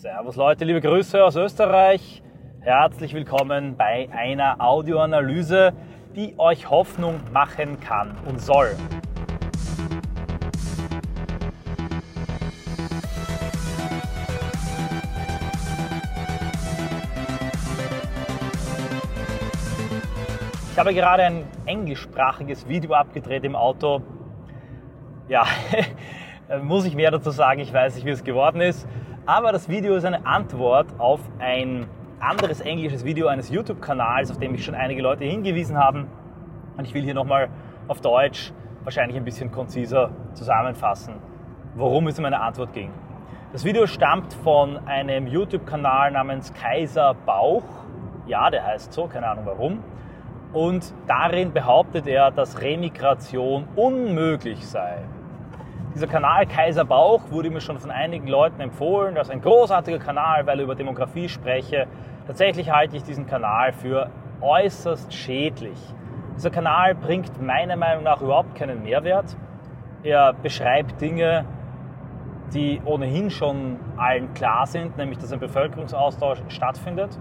Servus Leute, liebe Grüße aus Österreich. Herzlich willkommen bei einer Audioanalyse, die euch Hoffnung machen kann und soll. Ich habe gerade ein englischsprachiges Video abgedreht im Auto. Ja, muss ich mehr dazu sagen, ich weiß nicht, wie es geworden ist. Aber das Video ist eine Antwort auf ein anderes englisches Video eines YouTube-Kanals, auf dem mich schon einige Leute hingewiesen haben. Und ich will hier nochmal auf Deutsch wahrscheinlich ein bisschen konziser zusammenfassen, worum es in meiner Antwort ging. Das Video stammt von einem YouTube-Kanal namens Kaiser Bauch. Ja, der heißt so, keine Ahnung warum. Und darin behauptet er, dass Remigration unmöglich sei. Dieser Kanal Kaiser Bauch wurde mir schon von einigen Leuten empfohlen. Das ist ein großartiger Kanal, weil er über Demografie spreche. Tatsächlich halte ich diesen Kanal für äußerst schädlich. Dieser Kanal bringt meiner Meinung nach überhaupt keinen Mehrwert. Er beschreibt Dinge, die ohnehin schon allen klar sind, nämlich dass ein Bevölkerungsaustausch stattfindet.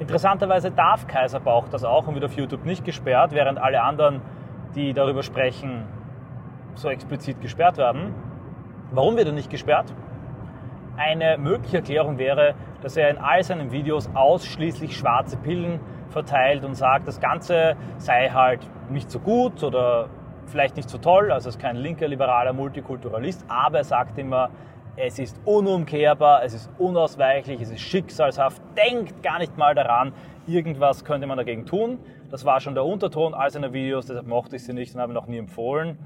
Interessanterweise darf Kaiser Bauch das auch und wird auf YouTube nicht gesperrt, während alle anderen, die darüber sprechen, so explizit gesperrt werden. Warum wird er nicht gesperrt? Eine mögliche Erklärung wäre, dass er in all seinen Videos ausschließlich schwarze Pillen verteilt und sagt, das Ganze sei halt nicht so gut oder vielleicht nicht so toll, also ist kein linker, liberaler Multikulturalist, aber er sagt immer, es ist unumkehrbar, es ist unausweichlich, es ist schicksalshaft, denkt gar nicht mal daran, irgendwas könnte man dagegen tun. Das war schon der Unterton all seiner Videos, deshalb mochte ich sie nicht und habe noch nie empfohlen.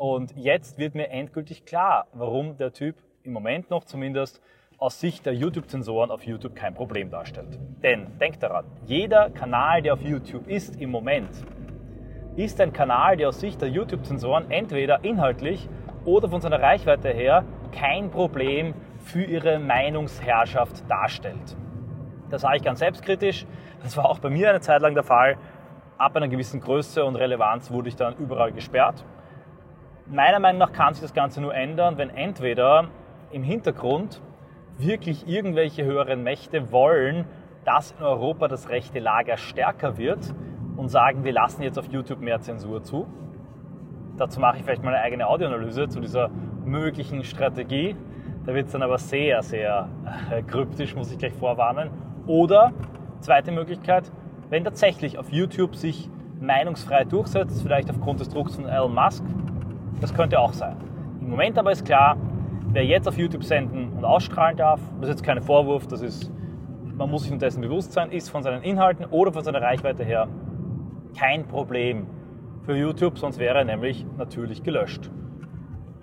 Und jetzt wird mir endgültig klar, warum der Typ im Moment noch zumindest aus Sicht der YouTube-Zensoren auf YouTube kein Problem darstellt. Denn denkt daran, jeder Kanal, der auf YouTube ist im Moment, ist ein Kanal, der aus Sicht der YouTube-Zensoren entweder inhaltlich oder von seiner Reichweite her kein Problem für ihre Meinungsherrschaft darstellt. Das sage ich ganz selbstkritisch. Das war auch bei mir eine Zeit lang der Fall. Ab einer gewissen Größe und Relevanz wurde ich dann überall gesperrt meiner Meinung nach kann sich das Ganze nur ändern, wenn entweder im Hintergrund wirklich irgendwelche höheren Mächte wollen, dass in Europa das rechte Lager stärker wird und sagen, wir lassen jetzt auf YouTube mehr Zensur zu. Dazu mache ich vielleicht mal eine eigene Audioanalyse zu dieser möglichen Strategie. Da wird es dann aber sehr, sehr äh, kryptisch, muss ich gleich vorwarnen. Oder, zweite Möglichkeit, wenn tatsächlich auf YouTube sich meinungsfrei durchsetzt, vielleicht aufgrund des Drucks von Elon Musk, das könnte auch sein. Im Moment aber ist klar, wer jetzt auf YouTube senden und ausstrahlen darf, das ist jetzt kein Vorwurf, das ist, man muss sich dessen bewusst sein, ist von seinen Inhalten oder von seiner Reichweite her kein Problem für YouTube, sonst wäre er nämlich natürlich gelöscht.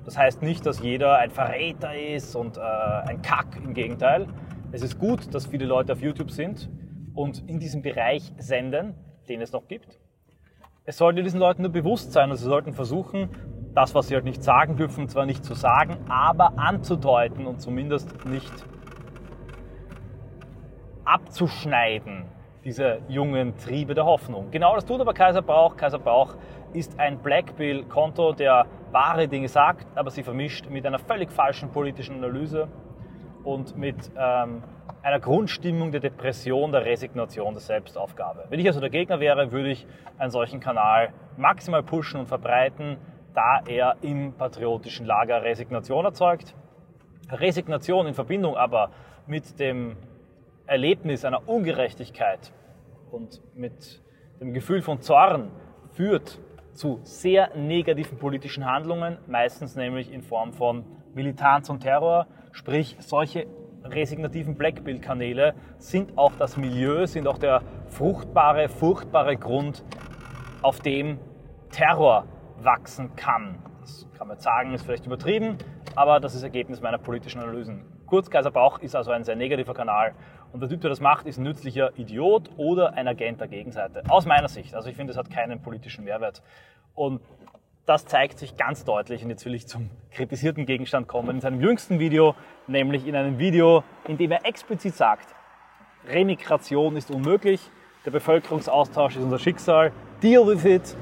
Das heißt nicht, dass jeder ein Verräter ist und äh, ein Kack, im Gegenteil. Es ist gut, dass viele Leute auf YouTube sind und in diesem Bereich senden, den es noch gibt. Es sollte diesen Leuten nur bewusst sein und sie sollten versuchen, das, was sie halt nicht sagen dürfen, zwar nicht zu sagen, aber anzudeuten und zumindest nicht abzuschneiden, diese jungen Triebe der Hoffnung. Genau das tut aber Kaiser Brauch. Kaiser Brauch ist ein Blackbill-Konto, der wahre Dinge sagt, aber sie vermischt mit einer völlig falschen politischen Analyse und mit ähm, einer Grundstimmung der Depression, der Resignation, der Selbstaufgabe. Wenn ich also der Gegner wäre, würde ich einen solchen Kanal maximal pushen und verbreiten, da er im patriotischen Lager Resignation erzeugt. Resignation in Verbindung aber mit dem Erlebnis einer Ungerechtigkeit und mit dem Gefühl von Zorn führt zu sehr negativen politischen Handlungen, meistens nämlich in Form von Militanz und Terror. Sprich, solche resignativen Blackbill-Kanäle sind auch das Milieu, sind auch der fruchtbare, furchtbare Grund, auf dem Terror wachsen kann. Das kann man jetzt sagen, ist vielleicht übertrieben, aber das ist Ergebnis meiner politischen Analysen. Kurz, Kaiser Bauch ist also ein sehr negativer Kanal und der Typ, der das macht, ist ein nützlicher Idiot oder ein Agent der Gegenseite. Aus meiner Sicht. Also ich finde, es hat keinen politischen Mehrwert. Und das zeigt sich ganz deutlich, und jetzt will ich zum kritisierten Gegenstand kommen, in seinem jüngsten Video, nämlich in einem Video, in dem er explizit sagt, Remigration ist unmöglich, der Bevölkerungsaustausch ist unser Schicksal, deal with it,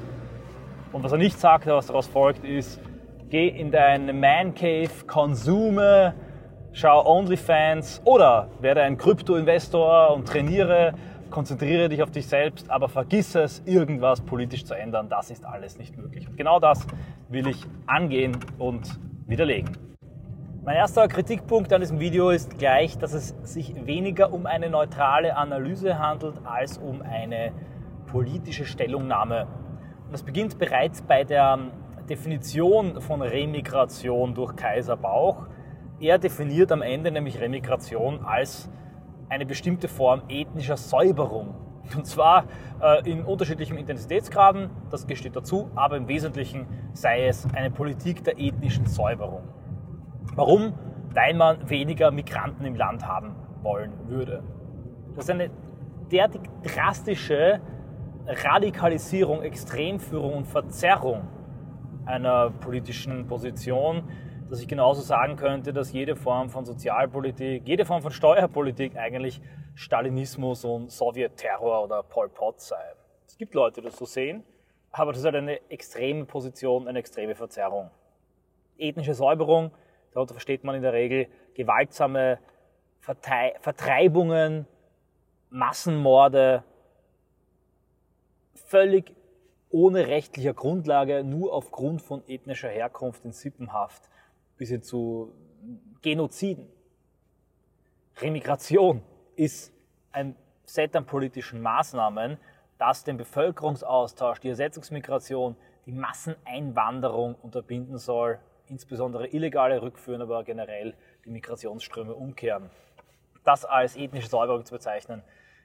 und was er nicht sagt, was daraus folgt, ist, geh in deine Man Cave, konsume, schau OnlyFans oder werde ein Krypto-Investor und trainiere, konzentriere dich auf dich selbst, aber vergiss es, irgendwas politisch zu ändern. Das ist alles nicht möglich. Und genau das will ich angehen und widerlegen. Mein erster Kritikpunkt an diesem Video ist gleich, dass es sich weniger um eine neutrale Analyse handelt als um eine politische Stellungnahme. Das beginnt bereits bei der Definition von Remigration durch Kaiser Bauch. Er definiert am Ende nämlich Remigration als eine bestimmte Form ethnischer Säuberung. Und zwar äh, in unterschiedlichen Intensitätsgraden, das gesteht dazu, aber im Wesentlichen sei es eine Politik der ethnischen Säuberung. Warum? Weil man weniger Migranten im Land haben wollen würde. Das ist eine derartig drastische Radikalisierung, Extremführung und Verzerrung einer politischen Position, dass ich genauso sagen könnte, dass jede Form von Sozialpolitik, jede Form von Steuerpolitik eigentlich Stalinismus und Sowjetterror oder Pol Pot sei. Es gibt Leute, die das so sehen, aber das ist halt eine extreme Position, eine extreme Verzerrung. Ethnische Säuberung, darunter versteht man in der Regel gewaltsame Vertreibungen, Massenmorde, völlig ohne rechtlicher Grundlage, nur aufgrund von ethnischer Herkunft in Sippenhaft bis hin zu Genoziden. Remigration ist ein Set an politischen Maßnahmen, das den Bevölkerungsaustausch, die Ersetzungsmigration, die Masseneinwanderung unterbinden soll, insbesondere illegale rückführen, aber generell die Migrationsströme umkehren. Das als ethnische Säuberung zu bezeichnen,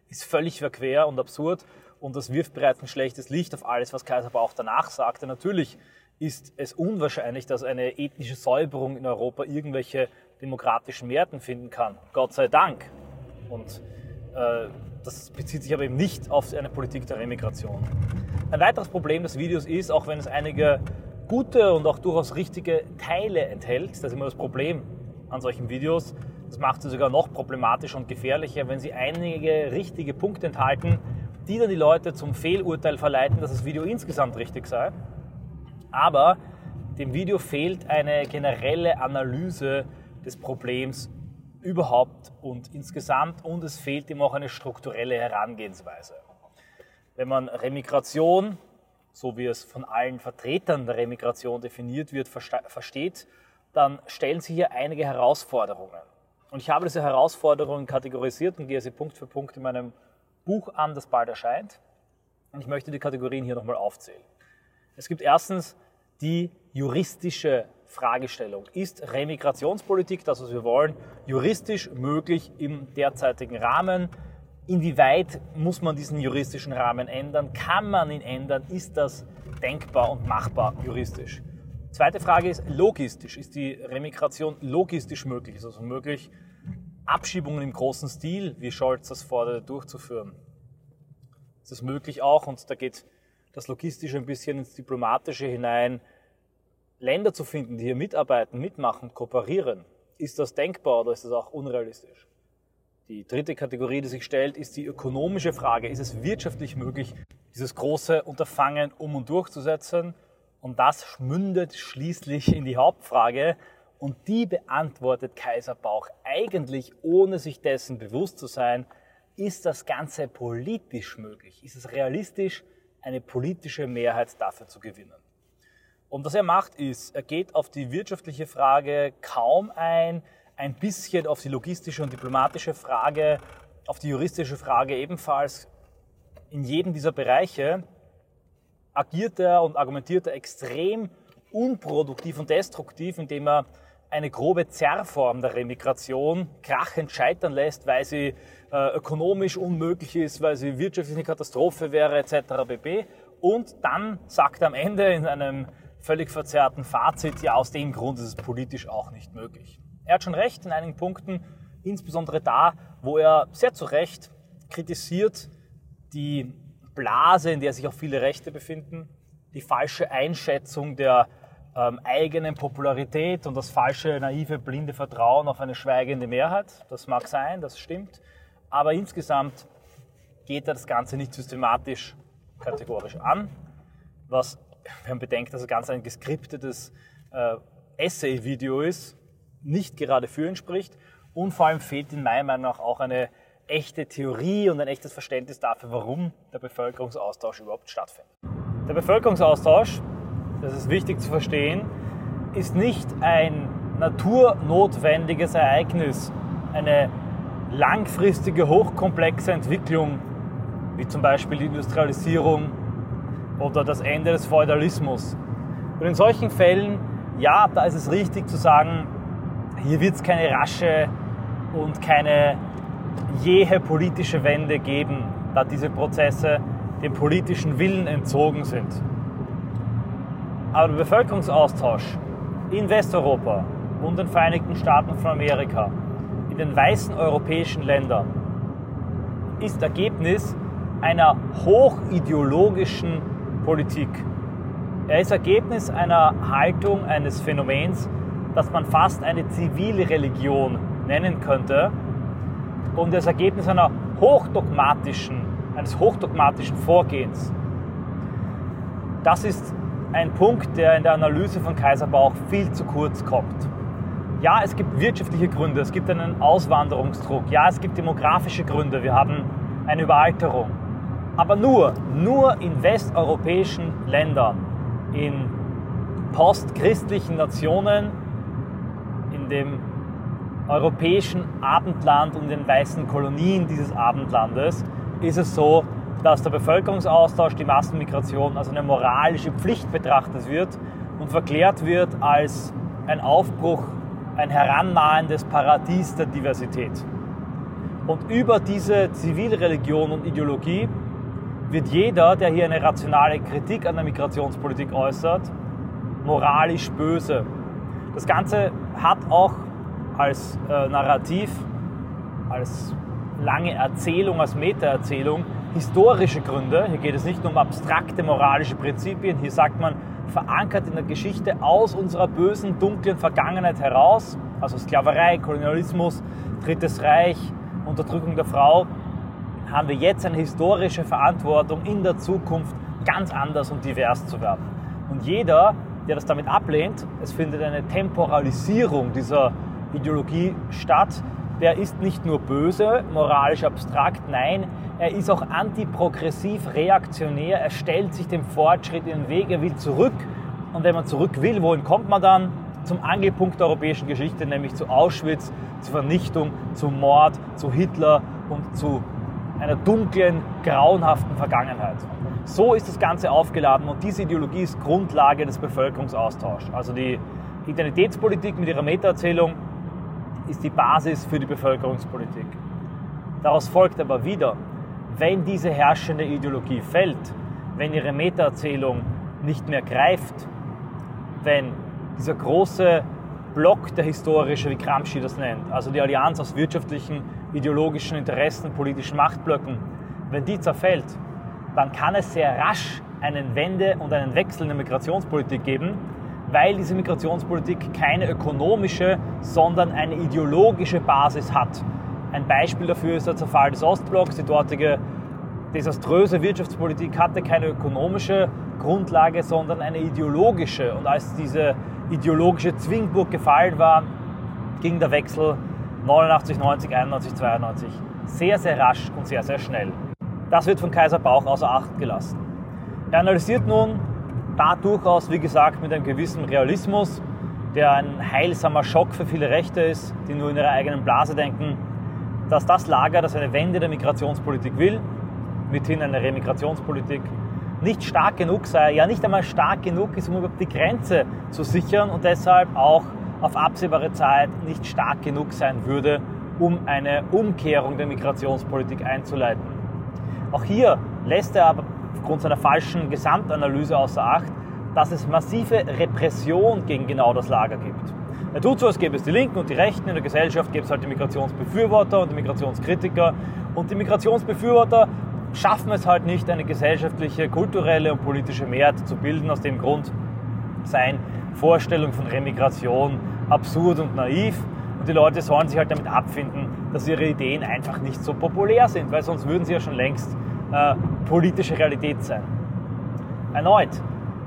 ist völlig verquer und absurd und das wirft bereits ein schlechtes Licht auf alles, was Kaiser aber auch danach sagte. Natürlich ist es unwahrscheinlich, dass eine ethnische Säuberung in Europa irgendwelche demokratischen Mehrheiten finden kann. Gott sei Dank. Und äh, das bezieht sich aber eben nicht auf eine Politik der Remigration. Ein weiteres Problem des Videos ist, auch wenn es einige gute und auch durchaus richtige Teile enthält, das ist immer das Problem an solchen Videos, das macht sie sogar noch problematischer und gefährlicher, wenn sie einige richtige Punkte enthalten, die dann die Leute zum Fehlurteil verleiten, dass das Video insgesamt richtig sei. Aber dem Video fehlt eine generelle Analyse des Problems überhaupt und insgesamt und es fehlt ihm auch eine strukturelle Herangehensweise. Wenn man Remigration, so wie es von allen Vertretern der Remigration definiert wird, versteht, dann stellen sich hier einige Herausforderungen. Und ich habe diese Herausforderungen kategorisiert und gehe sie Punkt für Punkt in meinem Buch an, das bald erscheint. Und ich möchte die Kategorien hier nochmal aufzählen. Es gibt erstens die juristische Fragestellung. Ist Remigrationspolitik, das was wir wollen, juristisch möglich im derzeitigen Rahmen? Inwieweit muss man diesen juristischen Rahmen ändern? Kann man ihn ändern? Ist das denkbar und machbar juristisch? Zweite Frage ist logistisch. Ist die Remigration logistisch möglich? Ist es also möglich, Abschiebungen im großen Stil, wie Scholz das fordert, durchzuführen? Ist es möglich auch, und da geht das Logistische ein bisschen ins Diplomatische hinein, Länder zu finden, die hier mitarbeiten, mitmachen, kooperieren? Ist das denkbar oder ist das auch unrealistisch? Die dritte Kategorie, die sich stellt, ist die ökonomische Frage. Ist es wirtschaftlich möglich, dieses große Unterfangen um und durchzusetzen? Und das mündet schließlich in die Hauptfrage und die beantwortet Kaiser Bauch eigentlich, ohne sich dessen bewusst zu sein, ist das Ganze politisch möglich? Ist es realistisch, eine politische Mehrheit dafür zu gewinnen? Und was er macht ist, er geht auf die wirtschaftliche Frage kaum ein, ein bisschen auf die logistische und diplomatische Frage, auf die juristische Frage ebenfalls. In jedem dieser Bereiche agiert er und argumentiert er extrem unproduktiv und destruktiv, indem er eine grobe Zerrform der Remigration krachend scheitern lässt, weil sie äh, ökonomisch unmöglich ist, weil sie wirtschaftlich eine Katastrophe wäre, etc. pp. Und dann sagt am Ende in einem völlig verzerrten Fazit, ja, aus dem Grund ist es politisch auch nicht möglich. Er hat schon recht in einigen Punkten, insbesondere da, wo er sehr zu Recht kritisiert die Blase, in der sich auch viele Rechte befinden, die falsche Einschätzung der ähm, eigenen Popularität und das falsche, naive, blinde Vertrauen auf eine schweigende Mehrheit. Das mag sein, das stimmt. Aber insgesamt geht er das Ganze nicht systematisch, kategorisch an, was, wenn man bedenkt, dass das Ganze ein geskriptetes äh, Essay-Video ist, nicht gerade für ihn spricht. Und vor allem fehlt in meiner Meinung nach auch eine echte Theorie und ein echtes Verständnis dafür, warum der Bevölkerungsaustausch überhaupt stattfindet. Der Bevölkerungsaustausch, das ist wichtig zu verstehen, ist nicht ein naturnotwendiges Ereignis, eine langfristige, hochkomplexe Entwicklung, wie zum Beispiel die Industrialisierung oder das Ende des Feudalismus. Und in solchen Fällen, ja, da ist es richtig zu sagen, hier wird es keine rasche und keine jähe politische Wende geben, da diese Prozesse dem politischen Willen entzogen sind. Aber der Bevölkerungsaustausch in Westeuropa und den Vereinigten Staaten von Amerika, in den weißen europäischen Ländern, ist Ergebnis einer hochideologischen Politik. Er ist Ergebnis einer Haltung, eines Phänomens, das man fast eine zivile Religion nennen könnte und das Ergebnis einer hochdogmatischen, eines hochdogmatischen Vorgehens. Das ist ein Punkt, der in der Analyse von Kaiserbauch viel zu kurz kommt. Ja, es gibt wirtschaftliche Gründe, es gibt einen Auswanderungsdruck, ja, es gibt demografische Gründe, wir haben eine Überalterung. Aber nur, nur in westeuropäischen Ländern, in postchristlichen Nationen, in dem europäischen Abendland und den weißen Kolonien dieses Abendlandes ist es so, dass der Bevölkerungsaustausch, die Massenmigration als eine moralische Pflicht betrachtet wird und verklärt wird als ein Aufbruch, ein Herannahen des Paradies der Diversität. Und über diese Zivilreligion und Ideologie wird jeder, der hier eine rationale Kritik an der Migrationspolitik äußert, moralisch böse. Das Ganze hat auch als äh, Narrativ, als lange Erzählung, als Metaerzählung historische Gründe. Hier geht es nicht nur um abstrakte moralische Prinzipien. Hier sagt man, verankert in der Geschichte aus unserer bösen, dunklen Vergangenheit heraus, also Sklaverei, Kolonialismus, Drittes Reich, Unterdrückung der Frau, haben wir jetzt eine historische Verantwortung, in der Zukunft ganz anders und divers zu werden. Und jeder, der das damit ablehnt, es findet eine Temporalisierung dieser Ideologie statt, der ist nicht nur böse, moralisch abstrakt, nein, er ist auch antiprogressiv, reaktionär, er stellt sich dem Fortschritt in den Weg, er will zurück. Und wenn man zurück will, wohin kommt man dann? Zum Angelpunkt der europäischen Geschichte, nämlich zu Auschwitz, zur Vernichtung, zum Mord, zu Hitler und zu einer dunklen, grauenhaften Vergangenheit. So ist das Ganze aufgeladen und diese Ideologie ist Grundlage des Bevölkerungsaustauschs. Also die Identitätspolitik mit ihrer Metaerzählung ist die Basis für die Bevölkerungspolitik. Daraus folgt aber wieder, wenn diese herrschende Ideologie fällt, wenn ihre Metaerzählung nicht mehr greift, wenn dieser große Block der historische, wie Gramsci das nennt, also die Allianz aus wirtschaftlichen, ideologischen Interessen, politischen Machtblöcken, wenn die zerfällt, dann kann es sehr rasch einen Wende und einen Wechsel in der Migrationspolitik geben, weil diese Migrationspolitik keine ökonomische, sondern eine ideologische Basis hat. Ein Beispiel dafür ist der Zerfall des Ostblocks. Die dortige desaströse Wirtschaftspolitik hatte keine ökonomische Grundlage, sondern eine ideologische. Und als diese ideologische Zwingburg gefallen war, ging der Wechsel 89, 90, 91, 92 sehr, sehr rasch und sehr, sehr schnell. Das wird von Kaiser Bauch außer Acht gelassen. Er analysiert nun da durchaus, wie gesagt, mit einem gewissen Realismus, der ein heilsamer Schock für viele Rechte ist, die nur in ihrer eigenen Blase denken, dass das Lager, das eine Wende der Migrationspolitik will, mithin eine Remigrationspolitik, nicht stark genug sei, ja nicht einmal stark genug ist, um überhaupt die Grenze zu sichern und deshalb auch auf absehbare Zeit nicht stark genug sein würde, um eine Umkehrung der Migrationspolitik einzuleiten. Auch hier lässt er aber aufgrund seiner falschen Gesamtanalyse außer Acht, dass es massive Repression gegen genau das Lager gibt. Er tut so, als gäbe es die Linken und die Rechten in der Gesellschaft, gäbe es halt die Migrationsbefürworter und die Migrationskritiker. Und die Migrationsbefürworter schaffen es halt nicht, eine gesellschaftliche, kulturelle und politische Mehrheit zu bilden. Aus dem Grund seien Vorstellungen von Remigration absurd und naiv. Und die Leute sollen sich halt damit abfinden, dass ihre Ideen einfach nicht so populär sind, weil sonst würden sie ja schon längst äh, politische Realität sein. Erneut,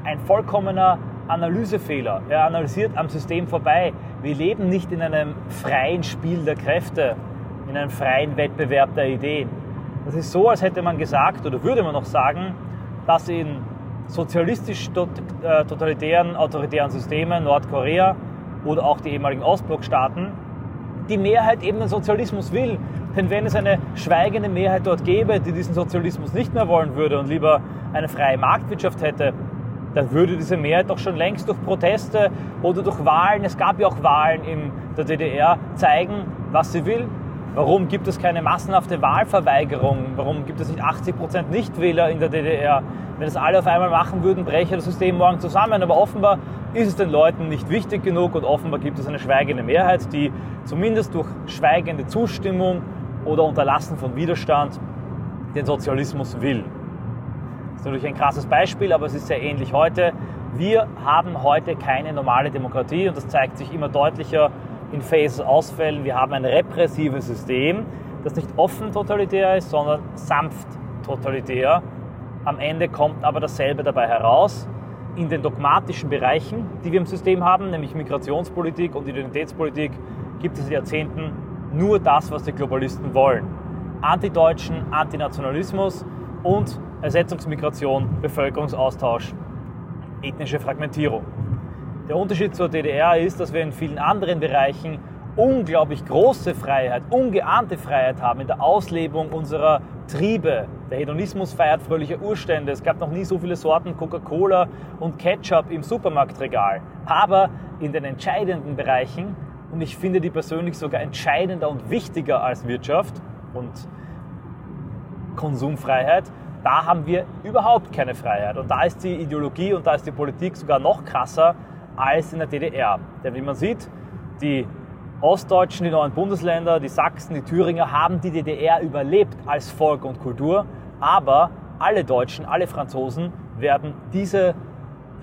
ein vollkommener Analysefehler. Er analysiert am System vorbei. Wir leben nicht in einem freien Spiel der Kräfte, in einem freien Wettbewerb der Ideen. Das ist so, als hätte man gesagt, oder würde man noch sagen, dass in sozialistisch äh, totalitären, autoritären Systemen, Nordkorea oder auch die ehemaligen Ostblockstaaten, die Mehrheit eben den Sozialismus will. Denn wenn es eine schweigende Mehrheit dort gäbe, die diesen Sozialismus nicht mehr wollen würde und lieber eine freie Marktwirtschaft hätte, dann würde diese Mehrheit doch schon längst durch Proteste oder durch Wahlen, es gab ja auch Wahlen in der DDR, zeigen, was sie will. Warum gibt es keine massenhafte Wahlverweigerung? Warum gibt es nicht 80% Nichtwähler in der DDR? Wenn es alle auf einmal machen würden, bräche das System morgen zusammen. Aber offenbar ist es den Leuten nicht wichtig genug und offenbar gibt es eine schweigende Mehrheit, die zumindest durch schweigende Zustimmung oder Unterlassen von Widerstand den Sozialismus will. Das ist natürlich ein krasses Beispiel, aber es ist sehr ähnlich heute. Wir haben heute keine normale Demokratie und das zeigt sich immer deutlicher in Phases-Ausfällen. Wir haben ein repressives System, das nicht offen totalitär ist, sondern sanft totalitär. Am Ende kommt aber dasselbe dabei heraus. In den dogmatischen Bereichen, die wir im System haben, nämlich Migrationspolitik und Identitätspolitik, gibt es seit Jahrzehnten nur das, was die Globalisten wollen. Antideutschen, Antinationalismus und Ersetzungsmigration, Bevölkerungsaustausch, ethnische Fragmentierung. Der Unterschied zur DDR ist, dass wir in vielen anderen Bereichen unglaublich große Freiheit, ungeahnte Freiheit haben in der Auslebung unserer Triebe. Der Hedonismus feiert fröhliche Urstände. Es gab noch nie so viele Sorten Coca-Cola und Ketchup im Supermarktregal. Aber in den entscheidenden Bereichen, und ich finde die persönlich sogar entscheidender und wichtiger als Wirtschaft und Konsumfreiheit, da haben wir überhaupt keine Freiheit. Und da ist die Ideologie und da ist die Politik sogar noch krasser als in der DDR. Denn wie man sieht, die Ostdeutschen, die neuen Bundesländer, die Sachsen, die Thüringer haben die DDR überlebt als Volk und Kultur, aber alle Deutschen, alle Franzosen werden diese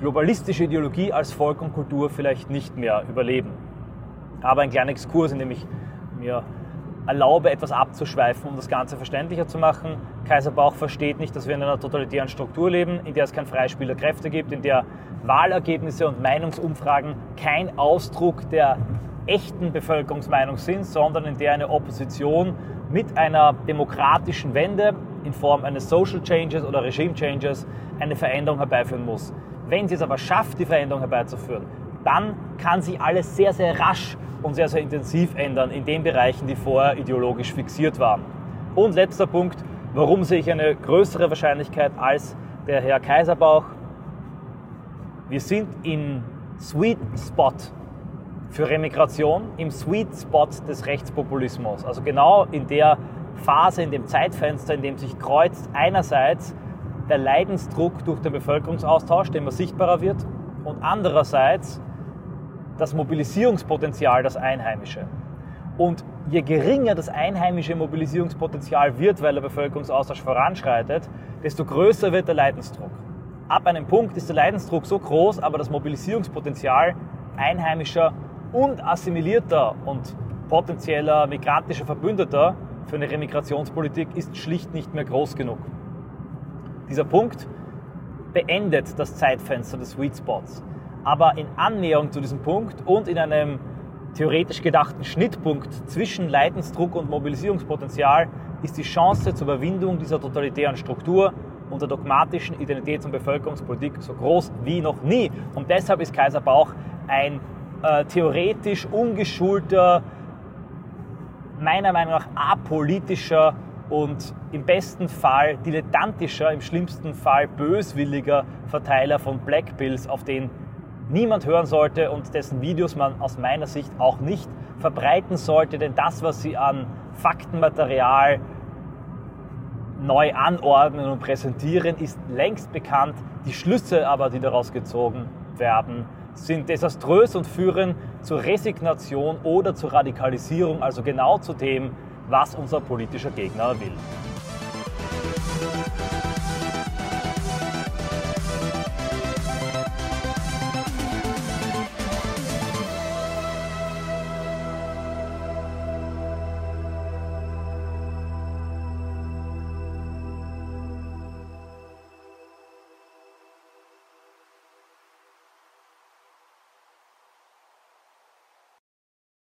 globalistische Ideologie als Volk und Kultur vielleicht nicht mehr überleben. Aber ein kleiner Exkurs, in dem ich mir erlaube, etwas abzuschweifen, um das Ganze verständlicher zu machen. Kaiser Bauch versteht nicht, dass wir in einer totalitären Struktur leben, in der es kein Freispiel der Kräfte gibt, in der Wahlergebnisse und Meinungsumfragen kein Ausdruck der echten Bevölkerungsmeinung sind, sondern in der eine Opposition mit einer demokratischen Wende in Form eines Social Changes oder Regime Changes eine Veränderung herbeiführen muss. Wenn sie es aber schafft, die Veränderung herbeizuführen, dann kann sich alles sehr, sehr rasch und sehr, sehr intensiv ändern in den Bereichen, die vorher ideologisch fixiert waren. Und letzter Punkt, warum sehe ich eine größere Wahrscheinlichkeit als der Herr Kaiserbauch? Wir sind im Sweet Spot für Remigration, im Sweet Spot des Rechtspopulismus. Also genau in der Phase, in dem Zeitfenster, in dem sich kreuzt einerseits der Leidensdruck durch den Bevölkerungsaustausch, der immer sichtbarer wird, und andererseits das Mobilisierungspotenzial, das Einheimische. Und je geringer das einheimische Mobilisierungspotenzial wird, weil der Bevölkerungsaustausch voranschreitet, desto größer wird der Leidensdruck. Ab einem Punkt ist der Leidensdruck so groß, aber das Mobilisierungspotenzial einheimischer und assimilierter und potenzieller migrantischer Verbündeter für eine Remigrationspolitik ist schlicht nicht mehr groß genug. Dieser Punkt beendet das Zeitfenster des Sweet Spots aber in Annäherung zu diesem Punkt und in einem theoretisch gedachten Schnittpunkt zwischen Leidensdruck und Mobilisierungspotenzial ist die Chance zur Überwindung dieser totalitären Struktur und der dogmatischen Identitäts- und Bevölkerungspolitik so groß wie noch nie. Und deshalb ist Kaiser Bauch ein äh, theoretisch ungeschulter, meiner Meinung nach apolitischer und im besten Fall dilettantischer, im schlimmsten Fall böswilliger Verteiler von Black Bills, auf den niemand hören sollte und dessen Videos man aus meiner Sicht auch nicht verbreiten sollte, denn das, was sie an Faktenmaterial neu anordnen und präsentieren, ist längst bekannt. Die Schlüsse aber, die daraus gezogen werden, sind desaströs und führen zur Resignation oder zur Radikalisierung, also genau zu dem, was unser politischer Gegner will.